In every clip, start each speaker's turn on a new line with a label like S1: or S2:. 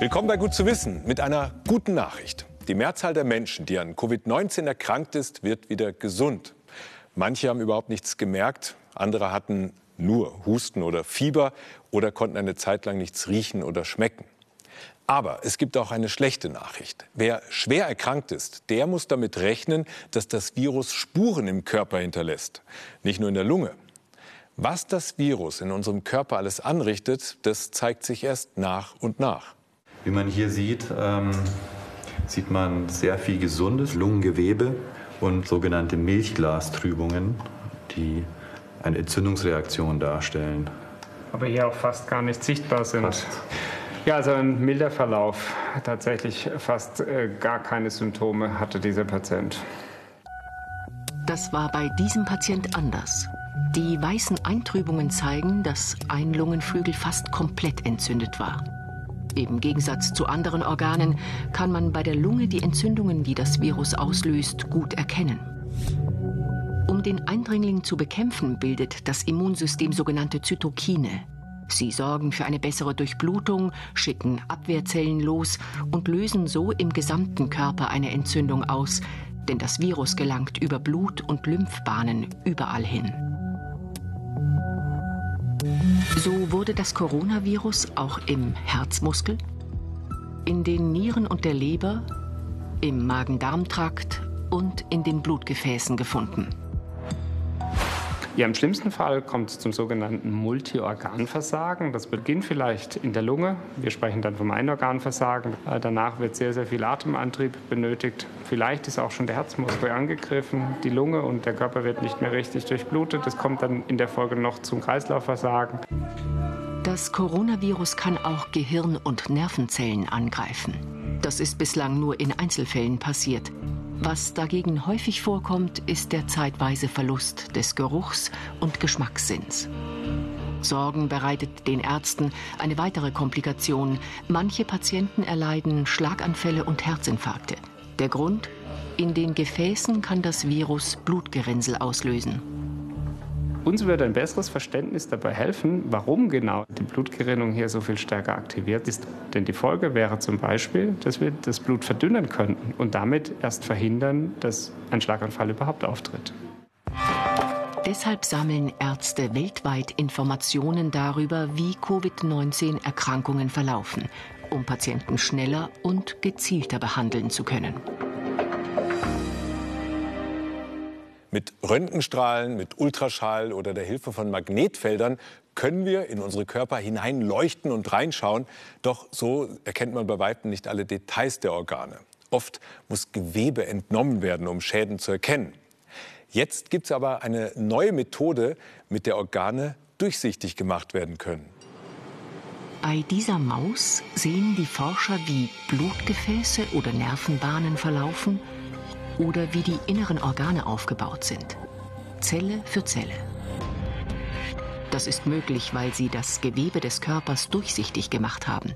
S1: Willkommen bei Gut zu wissen mit einer guten Nachricht. Die Mehrzahl der Menschen, die an Covid-19 erkrankt ist, wird wieder gesund. Manche haben überhaupt nichts gemerkt, andere hatten nur Husten oder Fieber oder konnten eine Zeit lang nichts riechen oder schmecken. Aber es gibt auch eine schlechte Nachricht. Wer schwer erkrankt ist, der muss damit rechnen, dass das Virus Spuren im Körper hinterlässt. Nicht nur in der Lunge. Was das Virus in unserem Körper alles anrichtet, das zeigt sich erst nach und nach.
S2: Wie man hier sieht, ähm, sieht man sehr viel gesundes Lungengewebe und sogenannte Milchglastrübungen, die eine Entzündungsreaktion darstellen.
S3: Aber hier auch fast gar nicht sichtbar sind. Fast. Ja, also ein milder Verlauf. Tatsächlich fast äh, gar keine Symptome hatte dieser Patient.
S4: Das war bei diesem Patient anders. Die weißen Eintrübungen zeigen, dass ein Lungenflügel fast komplett entzündet war. Im Gegensatz zu anderen Organen kann man bei der Lunge die Entzündungen, die das Virus auslöst, gut erkennen. Um den Eindringling zu bekämpfen, bildet das Immunsystem sogenannte Zytokine. Sie sorgen für eine bessere Durchblutung, schicken Abwehrzellen los und lösen so im gesamten Körper eine Entzündung aus, denn das Virus gelangt über Blut- und Lymphbahnen überall hin. So wurde das Coronavirus auch im Herzmuskel, in den Nieren und der Leber, im Magen-Darm-Trakt und in den Blutgefäßen gefunden.
S3: Ja, Im schlimmsten Fall kommt es zum sogenannten Multiorganversagen. Das beginnt vielleicht in der Lunge. Wir sprechen dann vom Einorganversagen. Äh, danach wird sehr, sehr viel Atemantrieb benötigt. Vielleicht ist auch schon der Herzmuskel angegriffen, die Lunge und der Körper wird nicht mehr richtig durchblutet. Das kommt dann in der Folge noch zum Kreislaufversagen.
S4: Das Coronavirus kann auch Gehirn- und Nervenzellen angreifen. Das ist bislang nur in Einzelfällen passiert. Was dagegen häufig vorkommt, ist der zeitweise Verlust des Geruchs- und Geschmackssinns. Sorgen bereitet den Ärzten eine weitere Komplikation. Manche Patienten erleiden Schlaganfälle und Herzinfarkte. Der Grund? In den Gefäßen kann das Virus Blutgerinnsel auslösen.
S3: Uns würde ein besseres Verständnis dabei helfen, warum genau die Blutgerinnung hier so viel stärker aktiviert ist. Denn die Folge wäre zum Beispiel, dass wir das Blut verdünnen könnten und damit erst verhindern, dass ein Schlaganfall überhaupt auftritt.
S4: Deshalb sammeln Ärzte weltweit Informationen darüber, wie Covid-19-Erkrankungen verlaufen, um Patienten schneller und gezielter behandeln zu können.
S1: Mit Röntgenstrahlen, mit Ultraschall oder der Hilfe von Magnetfeldern können wir in unsere Körper hineinleuchten und reinschauen. Doch so erkennt man bei weitem nicht alle Details der Organe. Oft muss Gewebe entnommen werden, um Schäden zu erkennen. Jetzt gibt es aber eine neue Methode, mit der Organe durchsichtig gemacht werden können.
S4: Bei dieser Maus sehen die Forscher, wie Blutgefäße oder Nervenbahnen verlaufen oder wie die inneren Organe aufgebaut sind. Zelle für Zelle. Das ist möglich, weil sie das Gewebe des Körpers durchsichtig gemacht haben.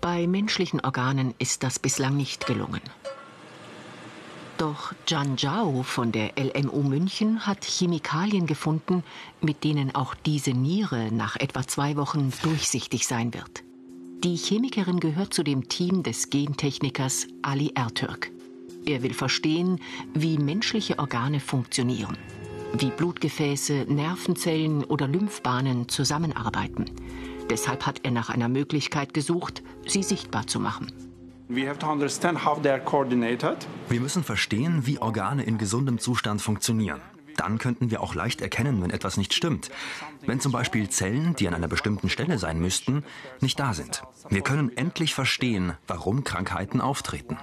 S4: Bei menschlichen Organen ist das bislang nicht gelungen. Doch Zhan Zhao von der LMU München hat Chemikalien gefunden, mit denen auch diese Niere nach etwa zwei Wochen durchsichtig sein wird. Die Chemikerin gehört zu dem Team des Gentechnikers Ali Ertürk. Er will verstehen, wie menschliche Organe funktionieren, wie Blutgefäße, Nervenzellen oder Lymphbahnen zusammenarbeiten. Deshalb hat er nach einer Möglichkeit gesucht, sie sichtbar zu machen.
S5: Wir müssen verstehen, wie Organe in gesundem Zustand funktionieren. Dann könnten wir auch leicht erkennen, wenn etwas nicht stimmt. Wenn zum Beispiel Zellen, die an einer bestimmten Stelle sein müssten, nicht da sind. Wir können endlich verstehen, warum Krankheiten auftreten.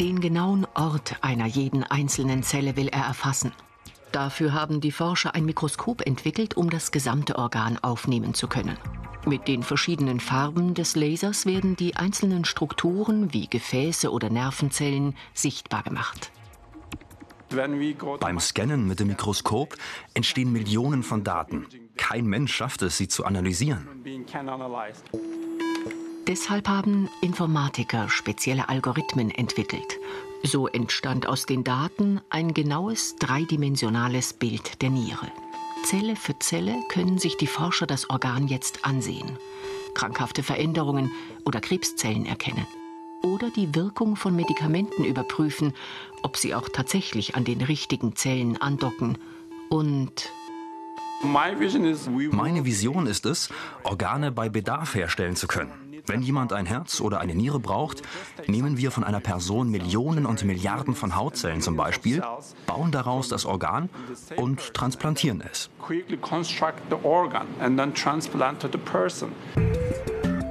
S4: Den genauen Ort einer jeden einzelnen Zelle will er erfassen. Dafür haben die Forscher ein Mikroskop entwickelt, um das gesamte Organ aufnehmen zu können. Mit den verschiedenen Farben des Lasers werden die einzelnen Strukturen wie Gefäße oder Nervenzellen sichtbar gemacht.
S5: Beim Scannen mit dem Mikroskop entstehen Millionen von Daten. Kein Mensch schafft es, sie zu analysieren.
S4: Deshalb haben Informatiker spezielle Algorithmen entwickelt. So entstand aus den Daten ein genaues dreidimensionales Bild der Niere. Zelle für Zelle können sich die Forscher das Organ jetzt ansehen, krankhafte Veränderungen oder Krebszellen erkennen. Oder die Wirkung von Medikamenten überprüfen, ob sie auch tatsächlich an den richtigen Zellen andocken. Und
S5: meine Vision ist es, Organe bei Bedarf herstellen zu können. Wenn jemand ein Herz oder eine Niere braucht, nehmen wir von einer Person Millionen und Milliarden von Hautzellen zum Beispiel, bauen daraus das Organ und transplantieren es.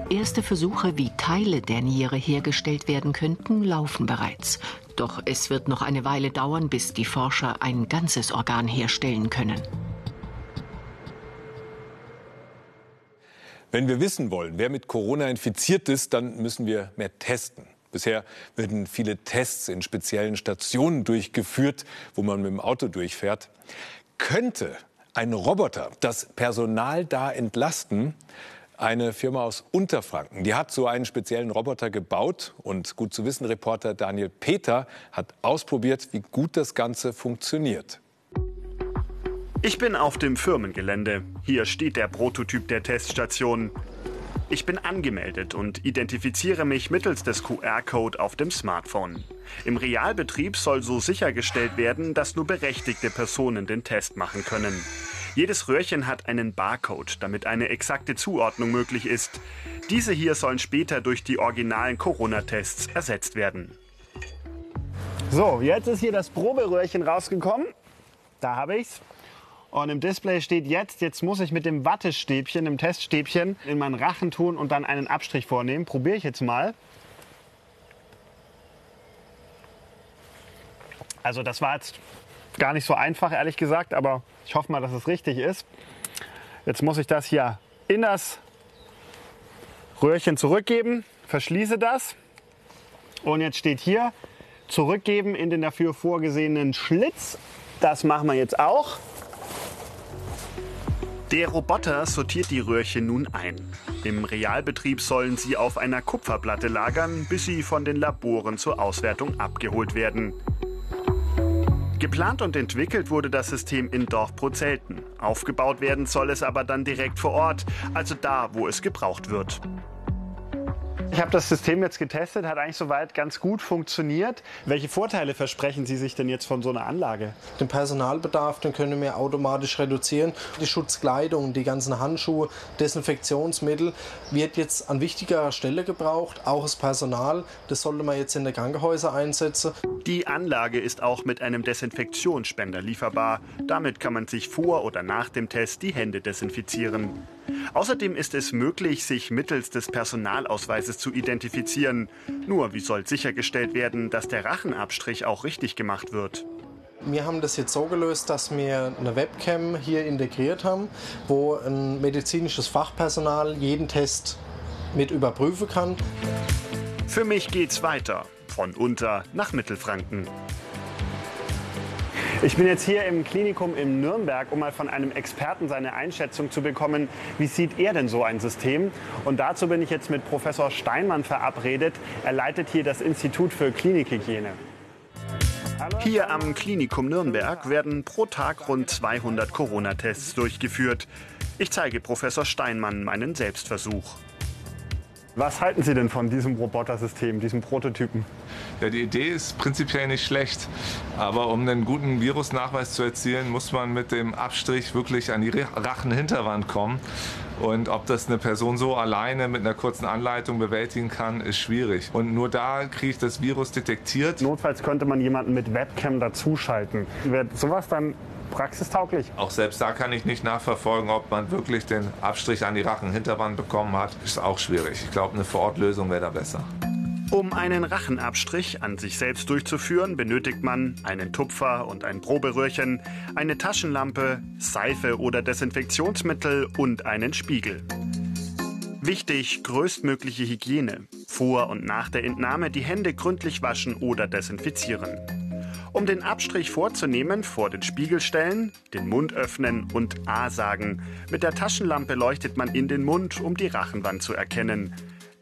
S4: Erste Versuche, wie Teile der Niere hergestellt werden könnten, laufen bereits. Doch es wird noch eine Weile dauern, bis die Forscher ein ganzes Organ herstellen können.
S1: Wenn wir wissen wollen, wer mit Corona infiziert ist, dann müssen wir mehr testen. Bisher werden viele Tests in speziellen Stationen durchgeführt, wo man mit dem Auto durchfährt. Könnte ein Roboter das Personal da entlasten? Eine Firma aus Unterfranken, die hat so einen speziellen Roboter gebaut und gut zu wissen, Reporter Daniel Peter hat ausprobiert, wie gut das Ganze funktioniert.
S6: Ich bin auf dem Firmengelände. Hier steht der Prototyp der Teststation. Ich bin angemeldet und identifiziere mich mittels des QR-Code auf dem Smartphone. Im Realbetrieb soll so sichergestellt werden, dass nur berechtigte Personen den Test machen können. Jedes Röhrchen hat einen Barcode, damit eine exakte Zuordnung möglich ist. Diese hier sollen später durch die originalen Corona-Tests ersetzt werden.
S7: So, jetzt ist hier das Proberöhrchen rausgekommen. Da habe ich's. Und im Display steht jetzt, jetzt muss ich mit dem Wattestäbchen, dem Teststäbchen, in meinen Rachen tun und dann einen Abstrich vornehmen. Probiere ich jetzt mal. Also das war jetzt gar nicht so einfach, ehrlich gesagt, aber ich hoffe mal, dass es richtig ist. Jetzt muss ich das hier in das Röhrchen zurückgeben, verschließe das und jetzt steht hier zurückgeben in den dafür vorgesehenen Schlitz. Das machen wir jetzt auch.
S6: Der Roboter sortiert die Röhrchen nun ein. Im Realbetrieb sollen sie auf einer Kupferplatte lagern, bis sie von den Laboren zur Auswertung abgeholt werden. Geplant und entwickelt wurde das System in Dorf Prozelten. Aufgebaut werden soll es aber dann direkt vor Ort, also da, wo es gebraucht wird.
S7: Ich habe das System jetzt getestet, hat eigentlich soweit ganz gut funktioniert. Welche Vorteile versprechen Sie sich denn jetzt von so einer Anlage?
S8: Den Personalbedarf, den können wir automatisch reduzieren. Die Schutzkleidung, die ganzen Handschuhe, Desinfektionsmittel wird jetzt an wichtiger Stelle gebraucht. Auch das Personal, das sollte man jetzt in der Krankenhäuser einsetzen.
S6: Die Anlage ist auch mit einem Desinfektionsspender lieferbar. Damit kann man sich vor oder nach dem Test die Hände desinfizieren. Außerdem ist es möglich, sich mittels des Personalausweises zu identifizieren. Nur wie soll sichergestellt werden, dass der Rachenabstrich auch richtig gemacht wird?
S8: Wir haben das jetzt so gelöst, dass wir eine Webcam hier integriert haben, wo ein medizinisches Fachpersonal jeden Test mit überprüfen kann.
S6: Für mich geht's weiter. Von Unter nach Mittelfranken.
S7: Ich bin jetzt hier im Klinikum in Nürnberg, um mal von einem Experten seine Einschätzung zu bekommen. Wie sieht er denn so ein System? Und dazu bin ich jetzt mit Professor Steinmann verabredet. Er leitet hier das Institut für Klinikhygiene.
S6: Hier am Klinikum Nürnberg werden pro Tag rund 200 Corona-Tests durchgeführt. Ich zeige Professor Steinmann meinen Selbstversuch.
S7: Was halten Sie denn von diesem Robotersystem, diesem Prototypen?
S9: Ja, die Idee ist prinzipiell nicht schlecht. Aber um einen guten Virusnachweis zu erzielen, muss man mit dem Abstrich wirklich an die Rachenhinterwand kommen. Und ob das eine Person so alleine mit einer kurzen Anleitung bewältigen kann, ist schwierig. Und nur da kriege ich das Virus detektiert.
S7: Notfalls könnte man jemanden mit Webcam dazuschalten. Wird sowas dann praxistauglich.
S9: Auch selbst da kann ich nicht nachverfolgen, ob man wirklich den Abstrich an die Rachenhinterwand bekommen hat. Ist auch schwierig. Ich glaube, eine Vorortlösung wäre da besser.
S6: Um einen Rachenabstrich an sich selbst durchzuführen, benötigt man einen Tupfer und ein Proberührchen, eine Taschenlampe, Seife oder Desinfektionsmittel und einen Spiegel. Wichtig, größtmögliche Hygiene. Vor und nach der Entnahme die Hände gründlich waschen oder desinfizieren. Um den Abstrich vorzunehmen, vor den Spiegel stellen, den Mund öffnen und A sagen. Mit der Taschenlampe leuchtet man in den Mund, um die Rachenwand zu erkennen.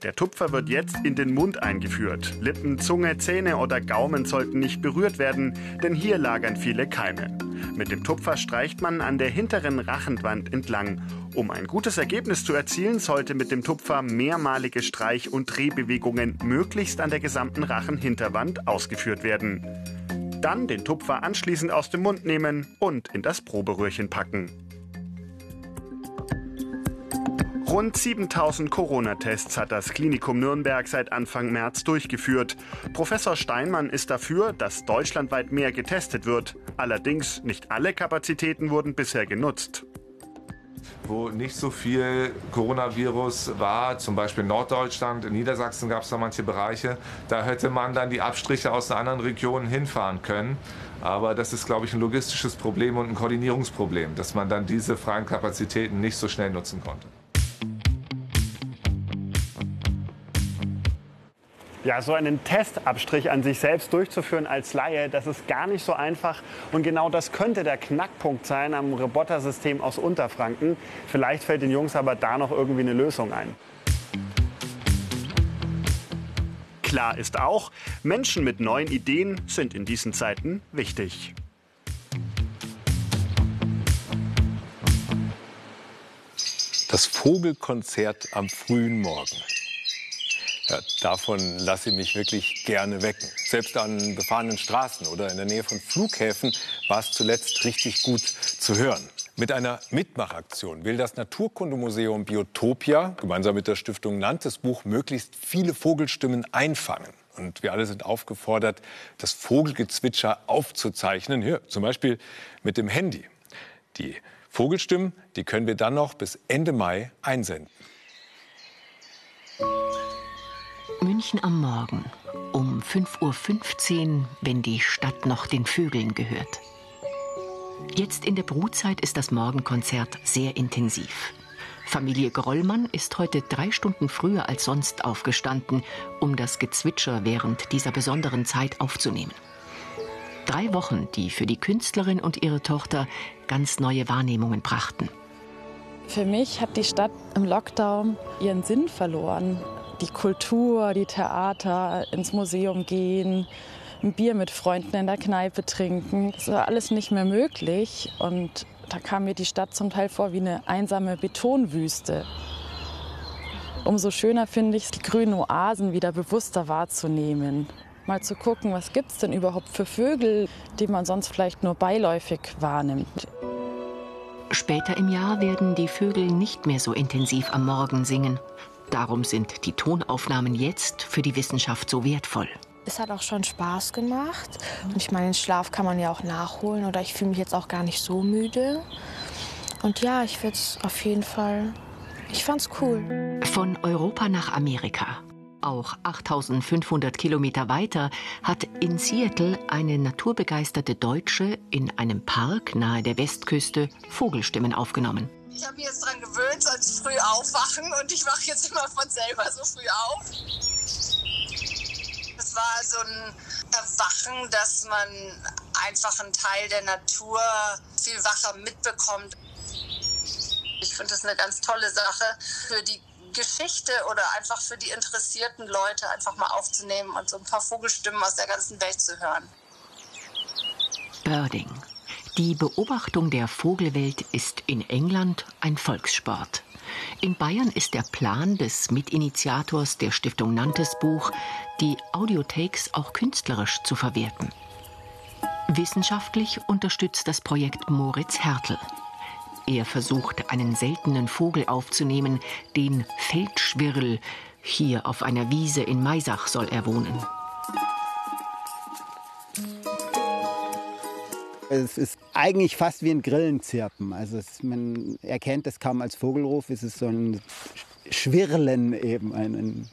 S6: Der Tupfer wird jetzt in den Mund eingeführt. Lippen, Zunge, Zähne oder Gaumen sollten nicht berührt werden, denn hier lagern viele Keime. Mit dem Tupfer streicht man an der hinteren Rachenwand entlang. Um ein gutes Ergebnis zu erzielen, sollte mit dem Tupfer mehrmalige Streich- und Drehbewegungen möglichst an der gesamten Rachenhinterwand ausgeführt werden. Dann den Tupfer anschließend aus dem Mund nehmen und in das Proberührchen packen. Rund 7000 Corona-Tests hat das Klinikum Nürnberg seit Anfang März durchgeführt. Professor Steinmann ist dafür, dass deutschlandweit mehr getestet wird. Allerdings nicht alle Kapazitäten wurden bisher genutzt
S9: wo nicht so viel Coronavirus war, zum Beispiel Norddeutschland, in Niedersachsen gab es da manche Bereiche, da hätte man dann die Abstriche aus den anderen Regionen hinfahren können. Aber das ist, glaube ich, ein logistisches Problem und ein Koordinierungsproblem, dass man dann diese freien Kapazitäten nicht so schnell nutzen konnte.
S7: Ja, so einen Testabstrich an sich selbst durchzuführen als Laie, das ist gar nicht so einfach. Und genau das könnte der Knackpunkt sein am Robotersystem aus Unterfranken. Vielleicht fällt den Jungs aber da noch irgendwie eine Lösung ein.
S6: Klar ist auch, Menschen mit neuen Ideen sind in diesen Zeiten wichtig.
S1: Das Vogelkonzert am frühen Morgen. Ja, davon lasse ich mich wirklich gerne wecken. Selbst an befahrenen Straßen oder in der Nähe von Flughäfen war es zuletzt richtig gut zu hören. Mit einer Mitmachaktion will das Naturkundemuseum Biotopia gemeinsam mit der Stiftung Nantes Buch möglichst viele Vogelstimmen einfangen. Und wir alle sind aufgefordert, das Vogelgezwitscher aufzuzeichnen, hier zum Beispiel mit dem Handy. Die Vogelstimmen, die können wir dann noch bis Ende Mai einsenden.
S4: München am Morgen um 5.15 Uhr, wenn die Stadt noch den Vögeln gehört. Jetzt in der Brutzeit ist das Morgenkonzert sehr intensiv. Familie Grollmann ist heute drei Stunden früher als sonst aufgestanden, um das Gezwitscher während dieser besonderen Zeit aufzunehmen. Drei Wochen, die für die Künstlerin und ihre Tochter ganz neue Wahrnehmungen brachten.
S10: Für mich hat die Stadt im Lockdown ihren Sinn verloren die Kultur, die Theater, ins Museum gehen, ein Bier mit Freunden in der Kneipe trinken. Das war alles nicht mehr möglich. Und da kam mir die Stadt zum Teil vor wie eine einsame Betonwüste. Umso schöner finde ich es, die grünen Oasen wieder bewusster wahrzunehmen. Mal zu gucken, was gibt es denn überhaupt für Vögel, die man sonst vielleicht nur beiläufig wahrnimmt.
S4: Später im Jahr werden die Vögel nicht mehr so intensiv am Morgen singen. Darum sind die Tonaufnahmen jetzt für die Wissenschaft so wertvoll.
S11: Es hat auch schon Spaß gemacht. Und ich meine, den Schlaf kann man ja auch nachholen. Oder ich fühle mich jetzt auch gar nicht so müde. Und ja, ich würde es auf jeden Fall. Ich fand's cool.
S4: Von Europa nach Amerika. Auch 8500 Kilometer weiter hat in Seattle eine naturbegeisterte Deutsche in einem Park nahe der Westküste Vogelstimmen aufgenommen.
S12: Ich habe mich jetzt daran gewöhnt, sollte früh aufwachen und ich wache jetzt immer von selber so früh auf. Es war so ein Erwachen, dass man einfach einen Teil der Natur viel wacher mitbekommt. Ich finde das eine ganz tolle Sache für die Geschichte oder einfach für die interessierten Leute einfach mal aufzunehmen und so ein paar Vogelstimmen aus der ganzen Welt zu hören.
S4: Birding. Die Beobachtung der Vogelwelt ist in England ein Volkssport. In Bayern ist der Plan des Mitinitiators der Stiftung Nantes Buch, die Audiotakes auch künstlerisch zu verwerten. Wissenschaftlich unterstützt das Projekt Moritz Hertel. Er versucht, einen seltenen Vogel aufzunehmen, den Feldschwirl. Hier auf einer Wiese in Maisach soll er wohnen.
S13: Es ist eigentlich fast wie ein Grillenzirpen. Also es, man erkennt es kaum als Vogelruf. Es ist so ein Schwirlen eben, ein, ein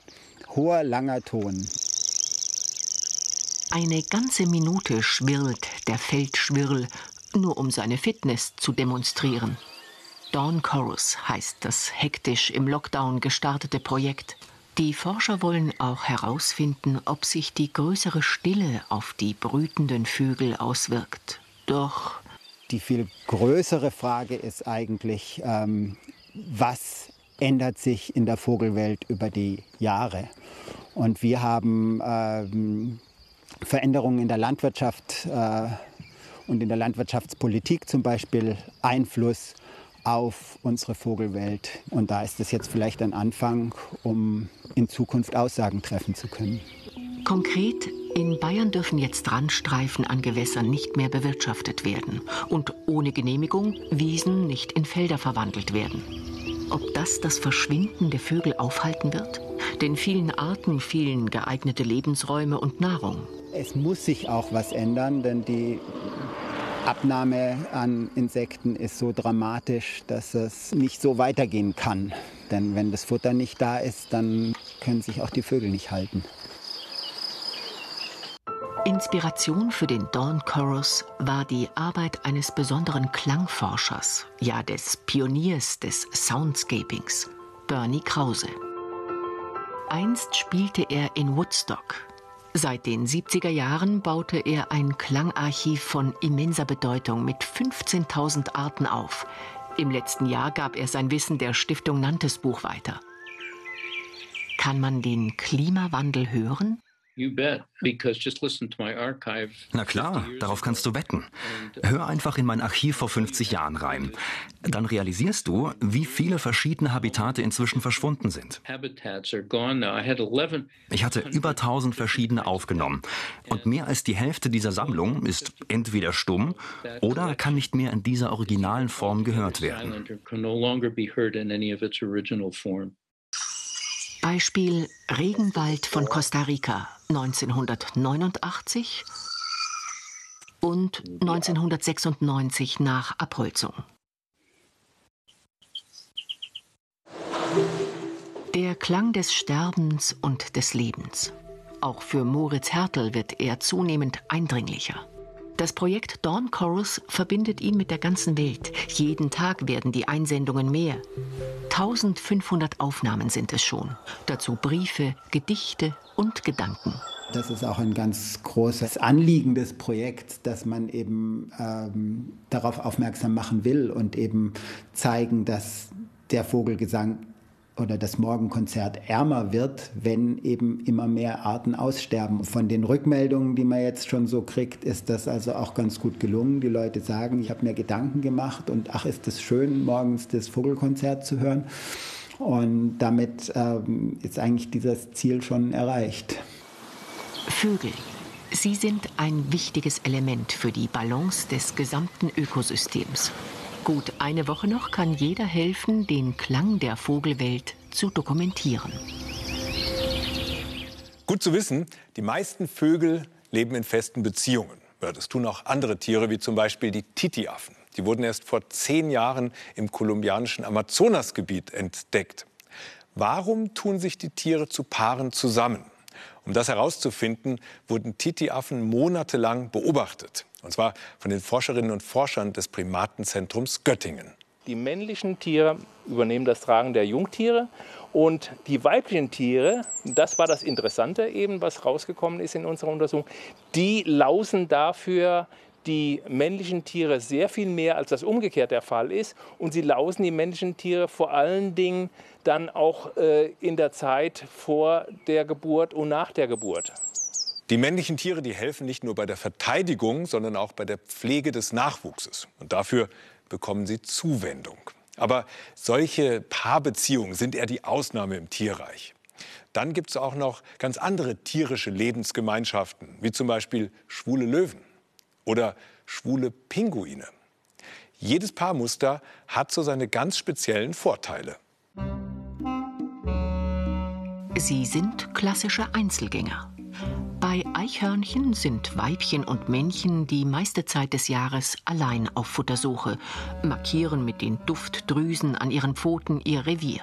S13: hoher, langer Ton.
S4: Eine ganze Minute schwirlt der Feldschwirl, nur um seine Fitness zu demonstrieren. Dawn Chorus heißt das hektisch im Lockdown gestartete Projekt. Die Forscher wollen auch herausfinden, ob sich die größere Stille auf die brütenden Vögel auswirkt. Doch
S13: die viel größere Frage ist eigentlich, ähm, was ändert sich in der Vogelwelt über die Jahre. Und wir haben ähm, Veränderungen in der Landwirtschaft äh, und in der Landwirtschaftspolitik zum Beispiel Einfluss auf unsere Vogelwelt. Und da ist es jetzt vielleicht ein Anfang, um in Zukunft Aussagen treffen zu können.
S4: Konkret, in Bayern dürfen jetzt Randstreifen an Gewässern nicht mehr bewirtschaftet werden und ohne Genehmigung Wiesen nicht in Felder verwandelt werden. Ob das das Verschwinden der Vögel aufhalten wird? Den vielen Arten fehlen geeignete Lebensräume und Nahrung.
S13: Es muss sich auch was ändern, denn die Abnahme an Insekten ist so dramatisch, dass es nicht so weitergehen kann. Denn wenn das Futter nicht da ist, dann können sich auch die Vögel nicht halten.
S4: Inspiration für den Dawn Chorus war die Arbeit eines besonderen Klangforschers, ja des Pioniers des Soundscapings, Bernie Krause. Einst spielte er in Woodstock. Seit den 70er Jahren baute er ein Klangarchiv von immenser Bedeutung mit 15.000 Arten auf. Im letzten Jahr gab er sein Wissen der Stiftung Nantes Buch weiter. Kann man den Klimawandel hören?
S5: Na klar, darauf kannst du wetten. Hör einfach in mein Archiv vor 50 Jahren rein. Dann realisierst du, wie viele verschiedene Habitate inzwischen verschwunden sind. Ich hatte über 1000 verschiedene aufgenommen. Und mehr als die Hälfte dieser Sammlung ist entweder stumm oder kann nicht mehr in dieser originalen Form gehört werden.
S4: Beispiel Regenwald von Costa Rica 1989 und 1996 nach Abholzung. Der Klang des Sterbens und des Lebens. Auch für Moritz Hertel wird er zunehmend eindringlicher. Das Projekt Dawn Chorus verbindet ihn mit der ganzen Welt. Jeden Tag werden die Einsendungen mehr. 1500 Aufnahmen sind es schon. Dazu Briefe, Gedichte und Gedanken.
S13: Das ist auch ein ganz großes Anliegen des Projekts, dass man eben ähm, darauf aufmerksam machen will und eben zeigen, dass der Vogelgesang oder das Morgenkonzert ärmer wird, wenn eben immer mehr Arten aussterben. Von den Rückmeldungen, die man jetzt schon so kriegt, ist das also auch ganz gut gelungen. Die Leute sagen, ich habe mir Gedanken gemacht und ach, ist es schön, morgens das Vogelkonzert zu hören. Und damit ähm, ist eigentlich dieses Ziel schon erreicht.
S4: Vögel. Sie sind ein wichtiges Element für die Balance des gesamten Ökosystems. Gut eine Woche noch kann jeder helfen, den Klang der Vogelwelt zu dokumentieren.
S1: Gut zu wissen, die meisten Vögel leben in festen Beziehungen. das tun auch andere Tiere, wie zum Beispiel die Titiaffen. Die wurden erst vor zehn Jahren im kolumbianischen Amazonasgebiet entdeckt. Warum tun sich die Tiere zu Paaren zusammen? Um das herauszufinden, wurden Titiaffen monatelang beobachtet. Und zwar von den Forscherinnen und Forschern des Primatenzentrums Göttingen.
S14: Die männlichen Tiere übernehmen das Tragen der Jungtiere und die weiblichen Tiere, das war das Interessante eben, was rausgekommen ist in unserer Untersuchung, die lausen dafür die männlichen Tiere sehr viel mehr, als das umgekehrt der Fall ist. Und sie lausen die männlichen Tiere vor allen Dingen dann auch äh, in der Zeit vor der Geburt und nach der Geburt.
S1: Die männlichen Tiere, die helfen nicht nur bei der Verteidigung, sondern auch bei der Pflege des Nachwuchses. Und dafür bekommen sie Zuwendung. Aber solche Paarbeziehungen sind eher die Ausnahme im Tierreich. Dann gibt es auch noch ganz andere tierische Lebensgemeinschaften, wie zum Beispiel schwule Löwen oder schwule Pinguine. Jedes Paarmuster hat so seine ganz speziellen Vorteile.
S4: Sie sind klassische Einzelgänger. Bei Eichhörnchen sind Weibchen und Männchen die meiste Zeit des Jahres allein auf Futtersuche, markieren mit den Duftdrüsen an ihren Pfoten ihr Revier.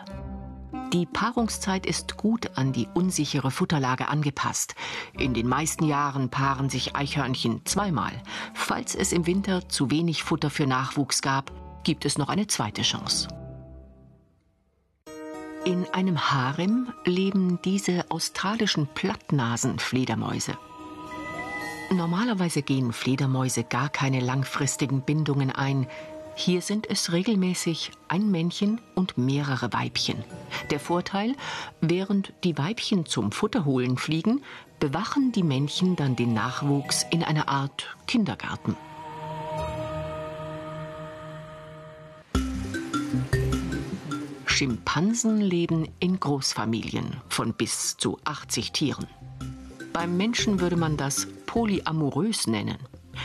S4: Die Paarungszeit ist gut an die unsichere Futterlage angepasst. In den meisten Jahren paaren sich Eichhörnchen zweimal. Falls es im Winter zu wenig Futter für Nachwuchs gab, gibt es noch eine zweite Chance. In einem Harem leben diese australischen Plattnasenfledermäuse. Normalerweise gehen Fledermäuse gar keine langfristigen Bindungen ein. Hier sind es regelmäßig ein Männchen und mehrere Weibchen. Der Vorteil, während die Weibchen zum Futterholen fliegen, bewachen die Männchen dann den Nachwuchs in einer Art Kindergarten. Schimpansen leben in Großfamilien von bis zu 80 Tieren. Beim Menschen würde man das polyamorös nennen.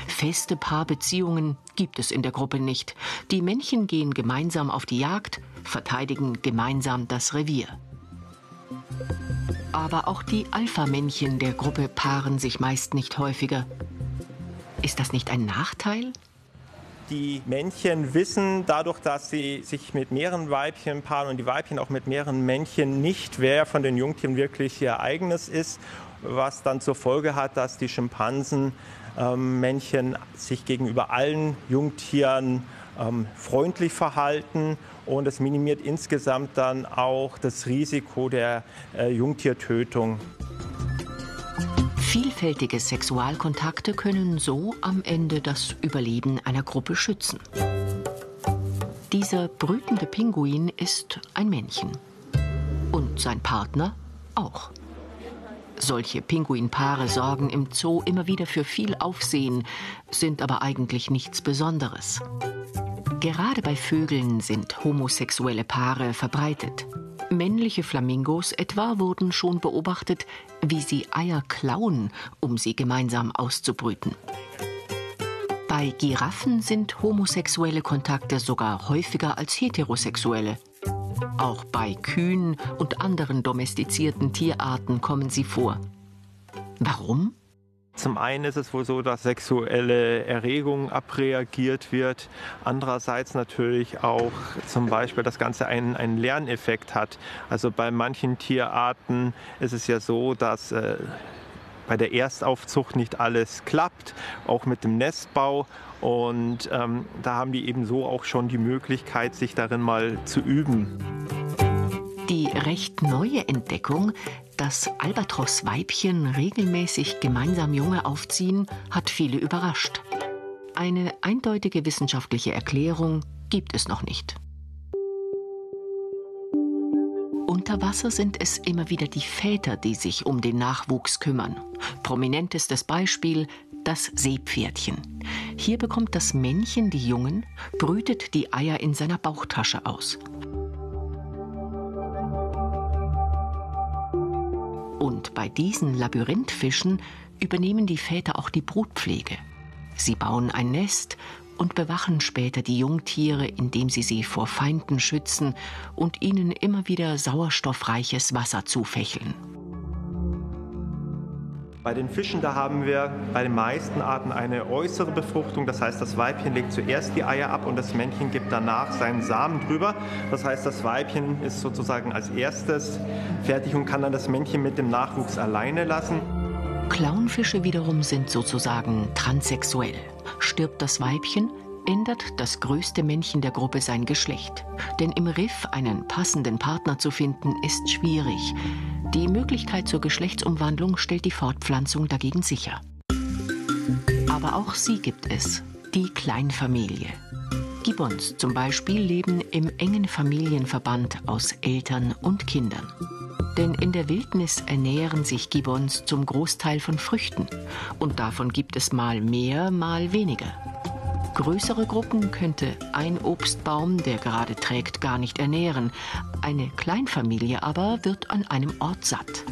S4: Feste Paarbeziehungen gibt es in der Gruppe nicht. Die Männchen gehen gemeinsam auf die Jagd, verteidigen gemeinsam das Revier. Aber auch die Alpha-Männchen der Gruppe paaren sich meist nicht häufiger. Ist das nicht ein Nachteil?
S15: Die Männchen wissen dadurch, dass sie sich mit mehreren Weibchen paaren und die Weibchen auch mit mehreren Männchen nicht, wer von den Jungtieren wirklich ihr eigenes ist, was dann zur Folge hat, dass die Schimpansen ähm, Männchen sich gegenüber allen Jungtieren ähm, freundlich verhalten und es minimiert insgesamt dann auch das Risiko der äh, Jungtiertötung.
S4: Vielfältige Sexualkontakte können so am Ende das Überleben einer Gruppe schützen. Dieser brütende Pinguin ist ein Männchen. Und sein Partner auch. Solche Pinguinpaare sorgen im Zoo immer wieder für viel Aufsehen, sind aber eigentlich nichts Besonderes. Gerade bei Vögeln sind homosexuelle Paare verbreitet. Männliche Flamingos etwa wurden schon beobachtet, wie sie Eier klauen, um sie gemeinsam auszubrüten. Bei Giraffen sind homosexuelle Kontakte sogar häufiger als heterosexuelle. Auch bei Kühen und anderen domestizierten Tierarten kommen sie vor. Warum?
S15: Zum einen ist es wohl so, dass sexuelle Erregung abreagiert wird. Andererseits natürlich auch zum Beispiel das Ganze einen, einen Lerneffekt hat. Also bei manchen Tierarten ist es ja so, dass äh, bei der Erstaufzucht nicht alles klappt, auch mit dem Nestbau. Und ähm, da haben die eben so auch schon die Möglichkeit, sich darin mal zu üben.
S4: Die recht neue Entdeckung, dass Albatros-Weibchen regelmäßig gemeinsam Junge aufziehen, hat viele überrascht. Eine eindeutige wissenschaftliche Erklärung gibt es noch nicht. Unter Wasser sind es immer wieder die Väter, die sich um den Nachwuchs kümmern. Prominentestes Beispiel das Seepferdchen. Hier bekommt das Männchen die Jungen, brütet die Eier in seiner Bauchtasche aus. Bei diesen Labyrinthfischen übernehmen die Väter auch die Brutpflege. Sie bauen ein Nest und bewachen später die Jungtiere, indem sie sie vor Feinden schützen und ihnen immer wieder sauerstoffreiches Wasser zufächeln.
S15: Bei den Fischen, da haben wir bei den meisten Arten eine äußere Befruchtung. Das heißt, das Weibchen legt zuerst die Eier ab und das Männchen gibt danach seinen Samen drüber. Das heißt, das Weibchen ist sozusagen als erstes fertig und kann dann das Männchen mit dem Nachwuchs alleine lassen.
S4: Clownfische wiederum sind sozusagen transsexuell. Stirbt das Weibchen, ändert das größte Männchen der Gruppe sein Geschlecht. Denn im Riff einen passenden Partner zu finden, ist schwierig. Die Möglichkeit zur Geschlechtsumwandlung stellt die Fortpflanzung dagegen sicher. Aber auch sie gibt es, die Kleinfamilie. Gibbons zum Beispiel leben im engen Familienverband aus Eltern und Kindern. Denn in der Wildnis ernähren sich Gibbons zum Großteil von Früchten. Und davon gibt es mal mehr, mal weniger. Größere Gruppen könnte ein Obstbaum, der gerade trägt, gar nicht ernähren. Eine Kleinfamilie aber wird an einem Ort satt.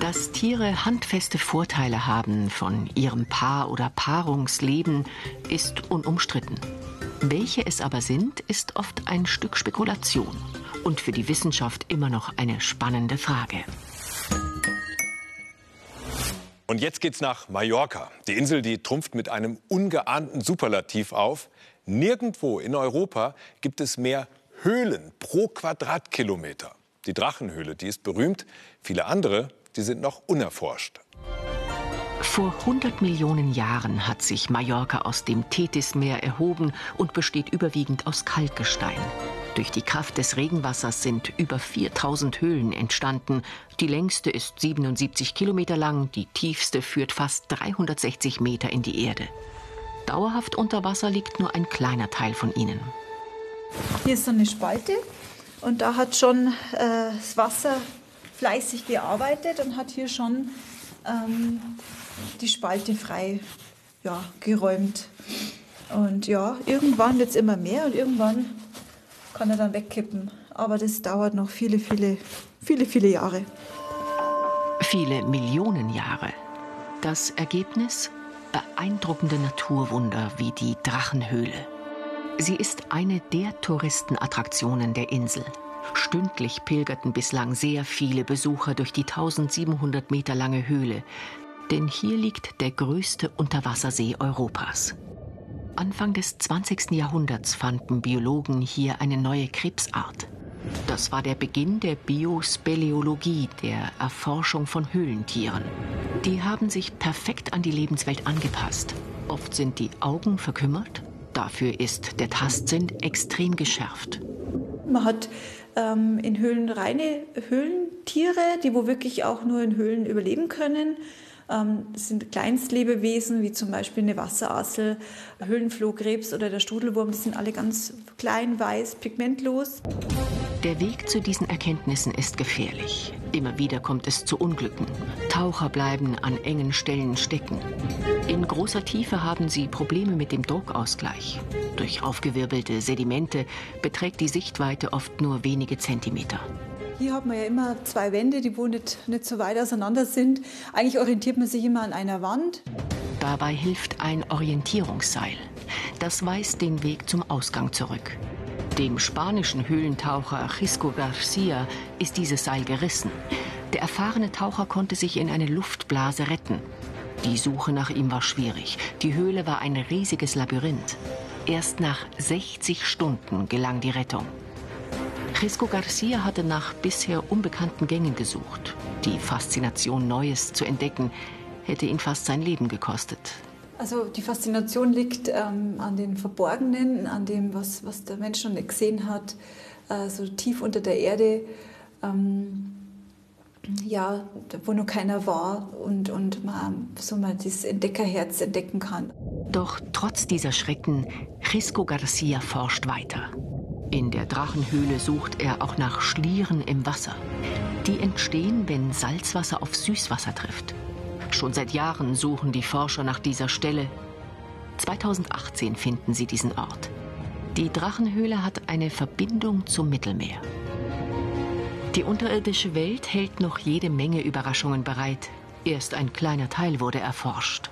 S4: Dass Tiere handfeste Vorteile haben von ihrem Paar- oder Paarungsleben, ist unumstritten. Welche es aber sind, ist oft ein Stück Spekulation und für die Wissenschaft immer noch eine spannende Frage.
S1: Und jetzt geht's nach Mallorca. Die Insel, die trumpft mit einem ungeahnten Superlativ auf. Nirgendwo in Europa gibt es mehr Höhlen pro Quadratkilometer. Die Drachenhöhle, die ist berühmt. Viele andere, die sind noch unerforscht.
S4: Vor 100 Millionen Jahren hat sich Mallorca aus dem Thetismeer erhoben und besteht überwiegend aus Kalkgestein. Durch die Kraft des Regenwassers sind über 4000 Höhlen entstanden. Die längste ist 77 Kilometer lang, die tiefste führt fast 360 Meter in die Erde. Dauerhaft unter Wasser liegt nur ein kleiner Teil von ihnen.
S16: Hier ist so eine Spalte und da hat schon äh, das Wasser fleißig gearbeitet und hat hier schon ähm, die Spalte frei ja, geräumt. Und ja, irgendwann wird es immer mehr und irgendwann kann er dann wegkippen. Aber das dauert noch viele, viele, viele, viele Jahre.
S4: Viele Millionen Jahre. Das Ergebnis? Beeindruckende Naturwunder wie die Drachenhöhle. Sie ist eine der Touristenattraktionen der Insel. Stündlich pilgerten bislang sehr viele Besucher durch die 1700 Meter lange Höhle, denn hier liegt der größte Unterwassersee Europas. Anfang des 20. Jahrhunderts fanden Biologen hier eine neue Krebsart. Das war der Beginn der Biospeleologie, der Erforschung von Höhlentieren. Die haben sich perfekt an die Lebenswelt angepasst. Oft sind die Augen verkümmert, dafür ist der Tastsinn extrem geschärft.
S16: Man hat ähm, in Höhlen reine Höhlentiere, die wo wirklich auch nur in Höhlen überleben können. Ähm, das sind Kleinstlebewesen, wie zum Beispiel eine Wasserassel, Höhlenflohkrebs oder der Strudelwurm. Die sind alle ganz klein, weiß, pigmentlos.
S4: Der Weg zu diesen Erkenntnissen ist gefährlich. Immer wieder kommt es zu Unglücken. Taucher bleiben an engen Stellen stecken. In großer Tiefe haben sie Probleme mit dem Druckausgleich. Durch aufgewirbelte Sedimente beträgt die Sichtweite oft nur wenige Zentimeter.
S16: Hier hat man ja immer zwei Wände, die wo nicht, nicht so weit auseinander sind. Eigentlich orientiert man sich immer an einer Wand.
S4: Dabei hilft ein Orientierungsseil. Das weist den Weg zum Ausgang zurück. Dem spanischen Höhlentaucher Cisco Garcia ist dieses Seil gerissen. Der erfahrene Taucher konnte sich in eine Luftblase retten. Die Suche nach ihm war schwierig. Die Höhle war ein riesiges Labyrinth. Erst nach 60 Stunden gelang die Rettung. Cisco Garcia hatte nach bisher unbekannten Gängen gesucht. Die Faszination, Neues zu entdecken, hätte ihn fast sein Leben gekostet.
S16: Also die Faszination liegt ähm, an den Verborgenen, an dem, was, was der Mensch noch nicht gesehen hat, äh, so tief unter der Erde, ähm, ja, wo noch keiner war und, und man so mal dieses Entdeckerherz entdecken kann.
S4: Doch trotz dieser Schrecken, Cisco Garcia forscht weiter. In der Drachenhöhle sucht er auch nach Schlieren im Wasser. Die entstehen, wenn Salzwasser auf Süßwasser trifft. Schon seit Jahren suchen die Forscher nach dieser Stelle. 2018 finden sie diesen Ort. Die Drachenhöhle hat eine Verbindung zum Mittelmeer. Die unterirdische Welt hält noch jede Menge Überraschungen bereit. Erst ein kleiner Teil wurde erforscht.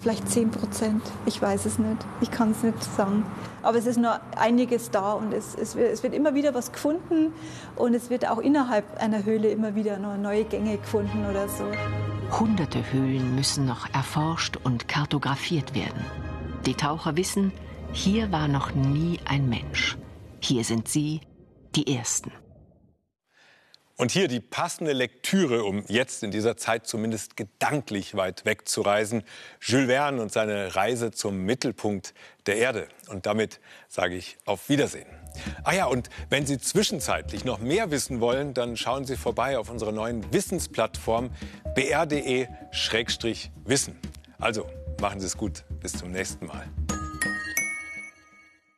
S16: Vielleicht 10 Prozent, ich weiß es nicht. Ich kann es nicht sagen. Aber es ist noch einiges da und es, es, wird, es, wird, immer wieder was gefunden und es wird auch innerhalb einer Höhle immer wieder neue Gänge gefunden oder so.
S4: Hunderte Höhlen müssen noch erforscht und kartografiert werden. Die Taucher wissen, hier war noch nie ein Mensch. Hier sind sie die Ersten.
S1: Und hier die passende Lektüre, um jetzt in dieser Zeit zumindest gedanklich weit wegzureisen. Jules Verne und seine Reise zum Mittelpunkt der Erde. Und damit sage ich auf Wiedersehen. Ah ja, und wenn Sie zwischenzeitlich noch mehr wissen wollen, dann schauen Sie vorbei auf unserer neuen Wissensplattform br.de-wissen. Also machen Sie es gut. Bis zum nächsten Mal.